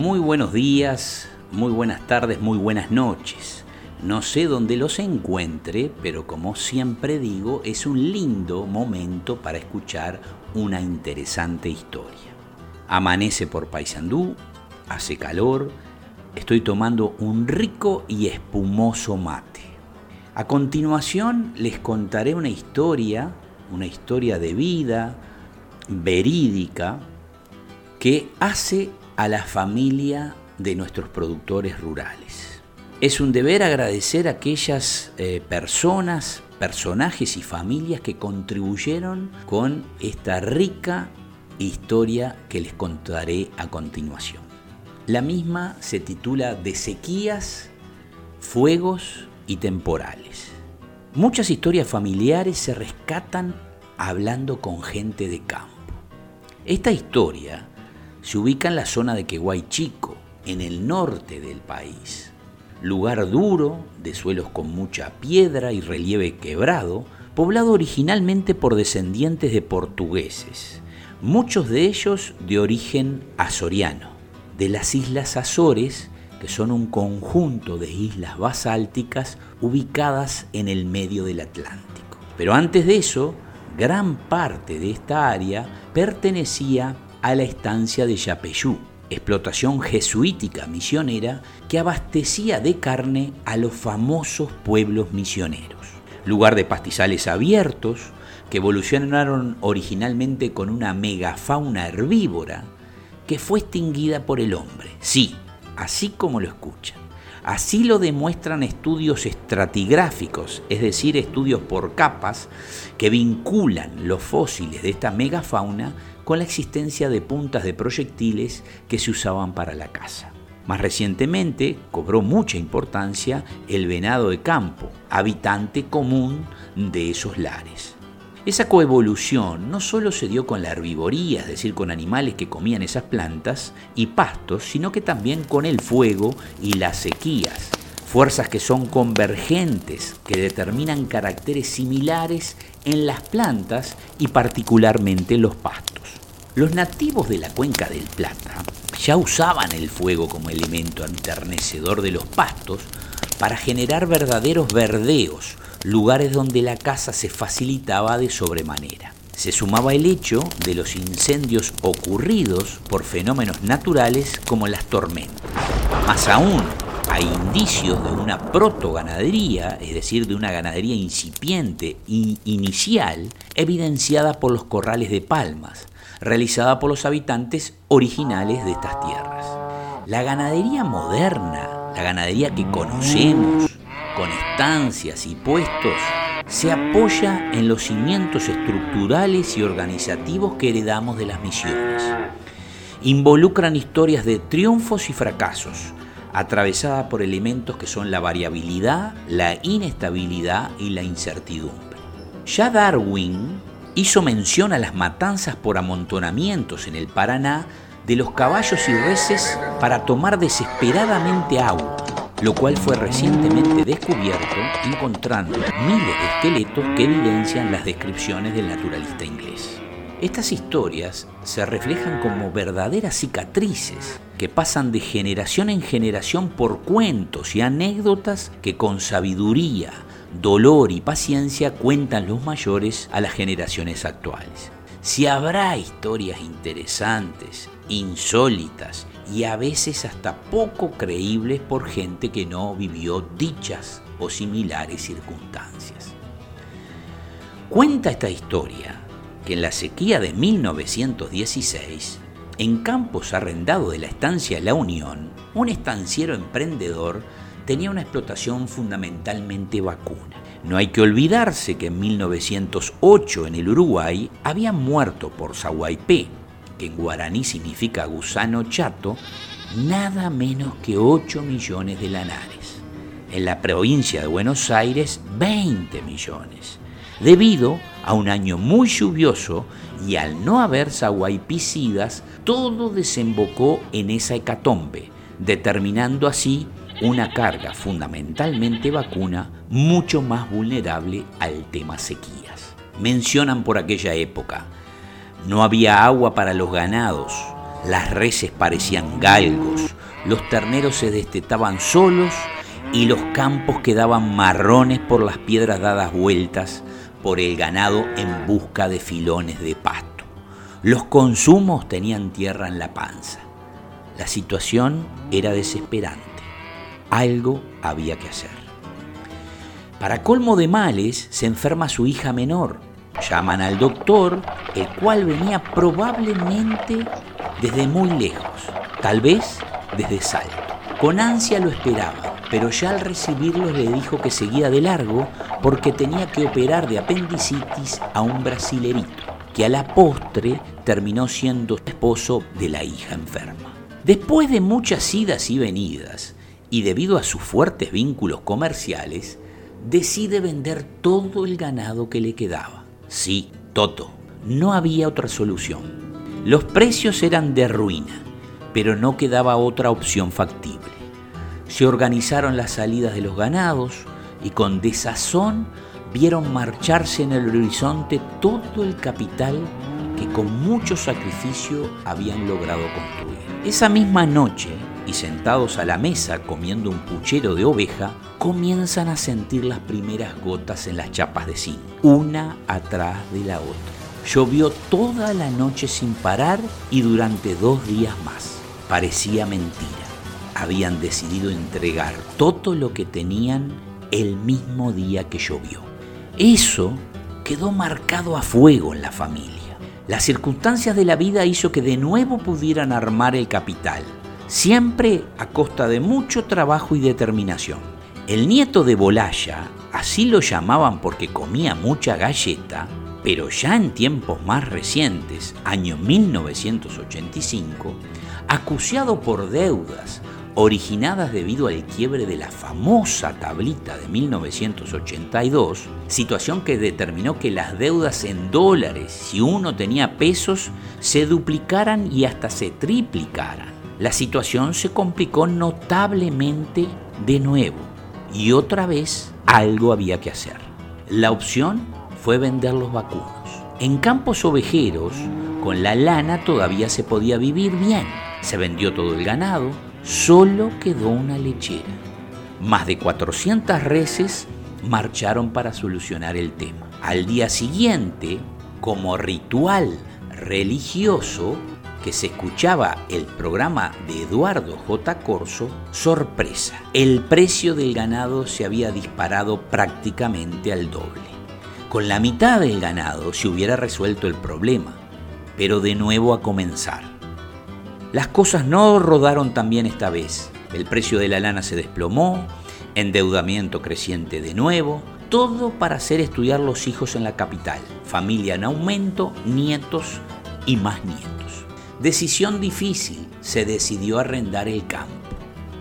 Muy buenos días, muy buenas tardes, muy buenas noches. No sé dónde los encuentre, pero como siempre digo, es un lindo momento para escuchar una interesante historia. Amanece por Paysandú, hace calor, estoy tomando un rico y espumoso mate. A continuación les contaré una historia, una historia de vida, verídica, que hace a la familia de nuestros productores rurales. Es un deber agradecer a aquellas eh, personas, personajes y familias que contribuyeron con esta rica historia que les contaré a continuación. La misma se titula De sequías, fuegos y temporales. Muchas historias familiares se rescatan hablando con gente de campo. Esta historia se ubica en la zona de Queguay Chico, en el norte del país. Lugar duro, de suelos con mucha piedra y relieve quebrado, poblado originalmente por descendientes de portugueses, muchos de ellos de origen azoriano, de las Islas Azores, que son un conjunto de islas basálticas ubicadas en el medio del Atlántico. Pero antes de eso, gran parte de esta área pertenecía a la estancia de Yapeyú, explotación jesuítica misionera que abastecía de carne a los famosos pueblos misioneros. Lugar de pastizales abiertos que evolucionaron originalmente con una megafauna herbívora que fue extinguida por el hombre. Sí, así como lo escuchan. Así lo demuestran estudios estratigráficos, es decir, estudios por capas que vinculan los fósiles de esta megafauna con la existencia de puntas de proyectiles que se usaban para la caza. Más recientemente cobró mucha importancia el venado de campo, habitante común de esos lares. Esa coevolución no solo se dio con la herbivoría, es decir, con animales que comían esas plantas y pastos, sino que también con el fuego y las sequías, fuerzas que son convergentes, que determinan caracteres similares en las plantas y particularmente en los pastos. Los nativos de la cuenca del Plata ya usaban el fuego como elemento enternecedor de los pastos para generar verdaderos verdeos, lugares donde la caza se facilitaba de sobremanera. Se sumaba el hecho de los incendios ocurridos por fenómenos naturales como las tormentas. Más aún, hay indicios de una protoganadería, es decir, de una ganadería incipiente e inicial, evidenciada por los corrales de palmas, realizada por los habitantes originales de estas tierras. La ganadería moderna, la ganadería que conocemos, con estancias y puestos, se apoya en los cimientos estructurales y organizativos que heredamos de las misiones. Involucran historias de triunfos y fracasos, atravesadas por elementos que son la variabilidad, la inestabilidad y la incertidumbre. Ya Darwin hizo mención a las matanzas por amontonamientos en el Paraná de los caballos y reses para tomar desesperadamente agua lo cual fue recientemente descubierto encontrando miles de esqueletos que evidencian las descripciones del naturalista inglés. Estas historias se reflejan como verdaderas cicatrices que pasan de generación en generación por cuentos y anécdotas que con sabiduría, dolor y paciencia cuentan los mayores a las generaciones actuales. Si habrá historias interesantes, insólitas y a veces hasta poco creíbles por gente que no vivió dichas o similares circunstancias. Cuenta esta historia que en la sequía de 1916, en campos arrendados de la estancia La Unión, un estanciero emprendedor tenía una explotación fundamentalmente vacuna. No hay que olvidarse que en 1908 en el Uruguay habían muerto por Zaguaypé, que en guaraní significa gusano chato, nada menos que 8 millones de lanares. En la provincia de Buenos Aires, 20 millones. Debido a un año muy lluvioso y al no haber saguaipicidas, todo desembocó en esa hecatombe, determinando así una carga fundamentalmente vacuna mucho más vulnerable al tema sequías. Mencionan por aquella época no había agua para los ganados, Las reses parecían galgos, los terneros se destetaban solos y los campos quedaban marrones por las piedras dadas vueltas por el ganado en busca de filones de pasto. Los consumos tenían tierra en la panza. La situación era desesperante. Algo había que hacer. Para colmo de males, se enferma su hija menor. Llaman al doctor, el cual venía probablemente desde muy lejos, tal vez desde Salto. Con ansia lo esperaba, pero ya al recibirlo le dijo que seguía de largo porque tenía que operar de apendicitis a un brasilerito, que a la postre terminó siendo esposo de la hija enferma. Después de muchas idas y venidas, y debido a sus fuertes vínculos comerciales, decide vender todo el ganado que le quedaba. Sí, Toto, no había otra solución. Los precios eran de ruina, pero no quedaba otra opción factible. Se organizaron las salidas de los ganados y con desazón vieron marcharse en el horizonte todo el capital que con mucho sacrificio habían logrado construir. Esa misma noche, y sentados a la mesa comiendo un puchero de oveja, comienzan a sentir las primeras gotas en las chapas de zinc, una atrás de la otra. Llovió toda la noche sin parar y durante dos días más. Parecía mentira. Habían decidido entregar todo lo que tenían el mismo día que llovió. Eso quedó marcado a fuego en la familia. Las circunstancias de la vida hizo que de nuevo pudieran armar el capital siempre a costa de mucho trabajo y determinación. El nieto de Bolaya, así lo llamaban porque comía mucha galleta, pero ya en tiempos más recientes, año 1985, acuciado por deudas originadas debido al quiebre de la famosa tablita de 1982, situación que determinó que las deudas en dólares, si uno tenía pesos, se duplicaran y hasta se triplicaran la situación se complicó notablemente de nuevo y otra vez algo había que hacer. La opción fue vender los vacunos. En campos ovejeros, con la lana todavía se podía vivir bien. Se vendió todo el ganado, solo quedó una lechera. Más de 400 reses marcharon para solucionar el tema. Al día siguiente, como ritual religioso, que se escuchaba el programa de Eduardo J. Corso, sorpresa, el precio del ganado se había disparado prácticamente al doble. Con la mitad del ganado se hubiera resuelto el problema, pero de nuevo a comenzar. Las cosas no rodaron tan bien esta vez. El precio de la lana se desplomó, endeudamiento creciente de nuevo, todo para hacer estudiar los hijos en la capital, familia en aumento, nietos y más nietos. Decisión difícil, se decidió arrendar el campo.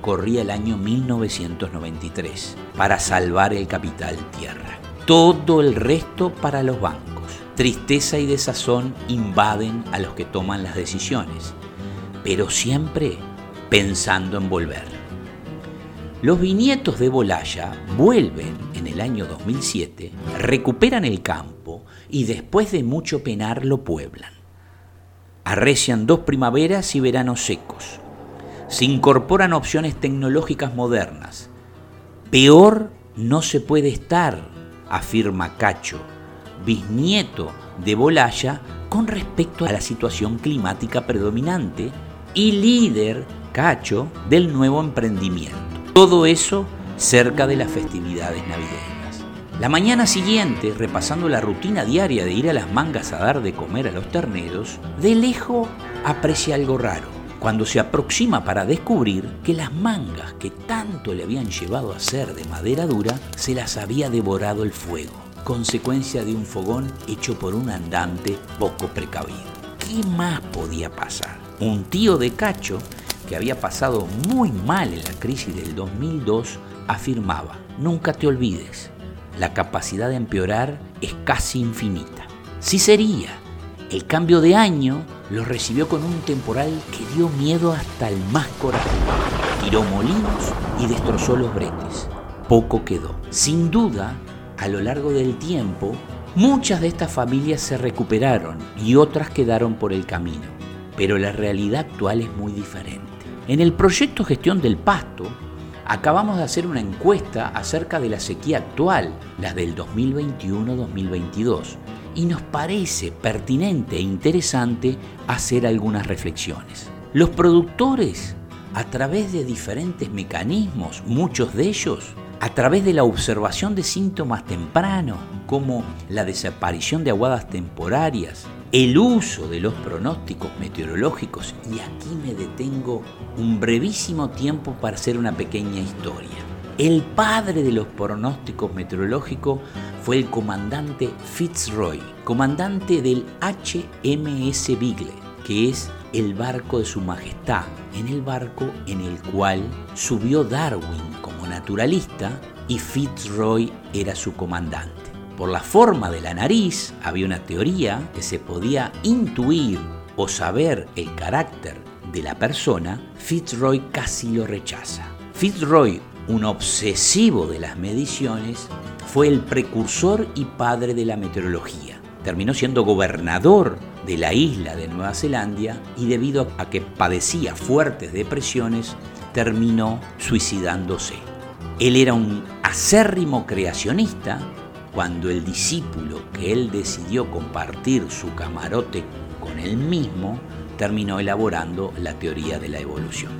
Corría el año 1993 para salvar el capital tierra. Todo el resto para los bancos. Tristeza y desazón invaden a los que toman las decisiones, pero siempre pensando en volver. Los viñetos de Bolaya vuelven en el año 2007, recuperan el campo y después de mucho penar lo pueblan. Arrecian dos primaveras y veranos secos. Se incorporan opciones tecnológicas modernas. Peor no se puede estar, afirma Cacho, bisnieto de Bolaya, con respecto a la situación climática predominante y líder, Cacho, del nuevo emprendimiento. Todo eso cerca de las festividades navideñas. La mañana siguiente, repasando la rutina diaria de ir a las mangas a dar de comer a los terneros, de lejos aprecia algo raro, cuando se aproxima para descubrir que las mangas que tanto le habían llevado a ser de madera dura se las había devorado el fuego, consecuencia de un fogón hecho por un andante poco precavido. ¿Qué más podía pasar? Un tío de Cacho, que había pasado muy mal en la crisis del 2002, afirmaba, nunca te olvides, la capacidad de empeorar es casi infinita. Sí sería. El cambio de año lo recibió con un temporal que dio miedo hasta el más corajudo. Tiró molinos y destrozó los bretes. Poco quedó. Sin duda, a lo largo del tiempo, muchas de estas familias se recuperaron y otras quedaron por el camino. pero la realidad actual es muy diferente. En el proyecto Gestión del Pasto, acabamos de hacer una encuesta acerca de la sequía actual, la del 2021-2022, y nos parece pertinente e interesante hacer algunas reflexiones. Los productores, a través de diferentes mecanismos, muchos de ellos, a través de la observación de síntomas tempranos, como la desaparición de aguadas temporarias, el uso de los pronósticos meteorológicos, y aquí me detengo un brevísimo tiempo para hacer una pequeña historia. El padre de los pronósticos meteorológicos fue el comandante Fitzroy, comandante del HMS Beagle, que es el barco de su majestad, en el barco en el cual subió Darwin naturalista y Fitzroy era su comandante. Por la forma de la nariz había una teoría que se podía intuir o saber el carácter de la persona, Fitzroy casi lo rechaza. Fitzroy, un obsesivo de las mediciones, fue el precursor y padre de la meteorología. Terminó siendo gobernador de la isla de Nueva Zelanda y debido a que padecía fuertes depresiones, terminó suicidándose. Él era un acérrimo creacionista cuando el discípulo que él decidió compartir su camarote con él mismo terminó elaborando la teoría de la evolución.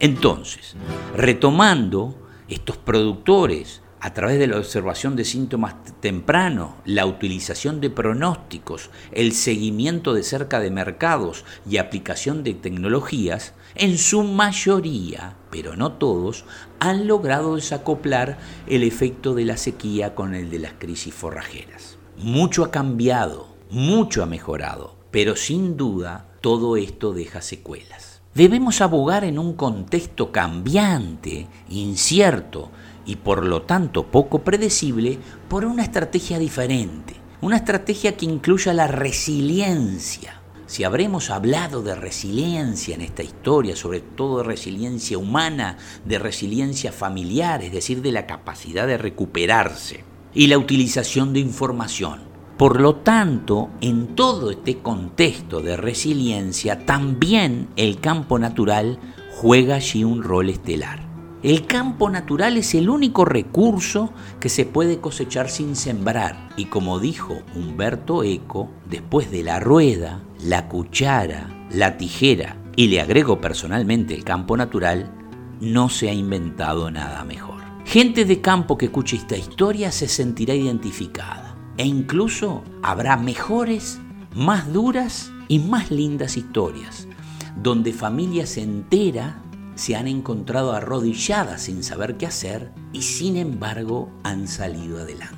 Entonces, retomando estos productores a través de la observación de síntomas tempranos, la utilización de pronósticos, el seguimiento de cerca de mercados y aplicación de tecnologías, en su mayoría, pero no todos, han logrado desacoplar el efecto de la sequía con el de las crisis forrajeras. Mucho ha cambiado, mucho ha mejorado, pero sin duda todo esto deja secuelas. Debemos abogar en un contexto cambiante, incierto, y por lo tanto poco predecible por una estrategia diferente, una estrategia que incluya la resiliencia. Si habremos hablado de resiliencia en esta historia, sobre todo de resiliencia humana, de resiliencia familiar, es decir, de la capacidad de recuperarse, y la utilización de información. Por lo tanto, en todo este contexto de resiliencia, también el campo natural juega allí un rol estelar. El campo natural es el único recurso que se puede cosechar sin sembrar. Y como dijo Humberto Eco, después de la rueda, la cuchara, la tijera y le agrego personalmente el campo natural, no se ha inventado nada mejor. Gente de campo que escuche esta historia se sentirá identificada e incluso habrá mejores, más duras y más lindas historias, donde familias enteras se han encontrado arrodilladas sin saber qué hacer y sin embargo han salido adelante.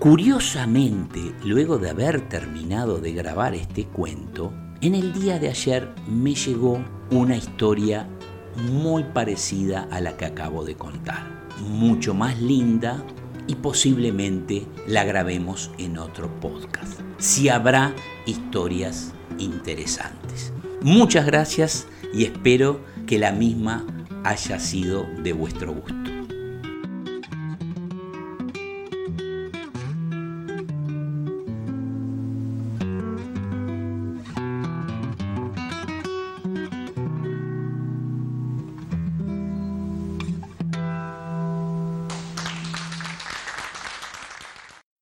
Curiosamente, luego de haber terminado de grabar este cuento, en el día de ayer me llegó una historia muy parecida a la que acabo de contar, mucho más linda y posiblemente la grabemos en otro podcast, si habrá historias interesantes. Muchas gracias y espero que la misma haya sido de vuestro gusto.